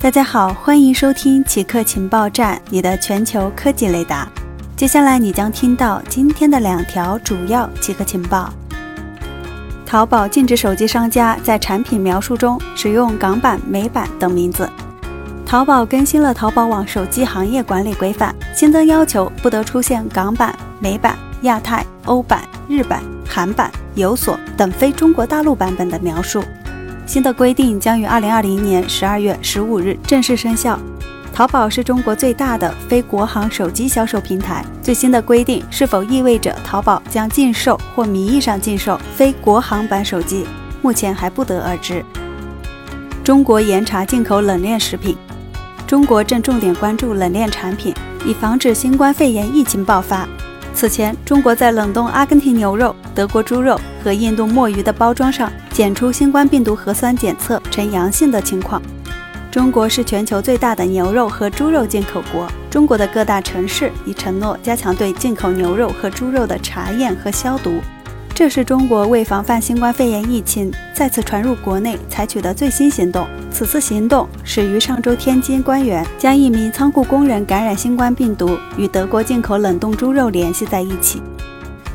大家好，欢迎收听奇客情报站，你的全球科技雷达。接下来你将听到今天的两条主要奇客情报：淘宝禁止手机商家在产品描述中使用港版、美版等名字。淘宝更新了淘宝网手机行业管理规范，新增要求不得出现港版、美版、亚太、欧版、日版、韩版、有所等非中国大陆版本的描述。新的规定将于二零二零年十二月十五日正式生效。淘宝是中国最大的非国行手机销售平台，最新的规定是否意味着淘宝将禁售或名义上禁售非国行版手机，目前还不得而知。中国严查进口冷链食品，中国正重点关注冷链产品，以防止新冠肺炎疫情爆发。此前，中国在冷冻阿根廷牛肉、德国猪肉和印度墨鱼的包装上检出新冠病毒核酸检测呈阳性的情况。中国是全球最大的牛肉和猪肉进口国，中国的各大城市已承诺加强对进口牛肉和猪肉的查验和消毒。这是中国为防范新冠肺炎疫情再次传入国内采取的最新行动。此次行动始于上周，天津官员将一名仓库工人感染新冠病毒与德国进口冷冻猪肉联系在一起。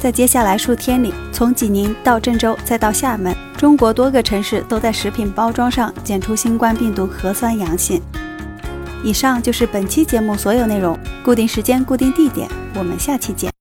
在接下来数天里，从济宁到郑州再到厦门，中国多个城市都在食品包装上检出新冠病毒核酸阳性。以上就是本期节目所有内容，固定时间、固定地点，我们下期见。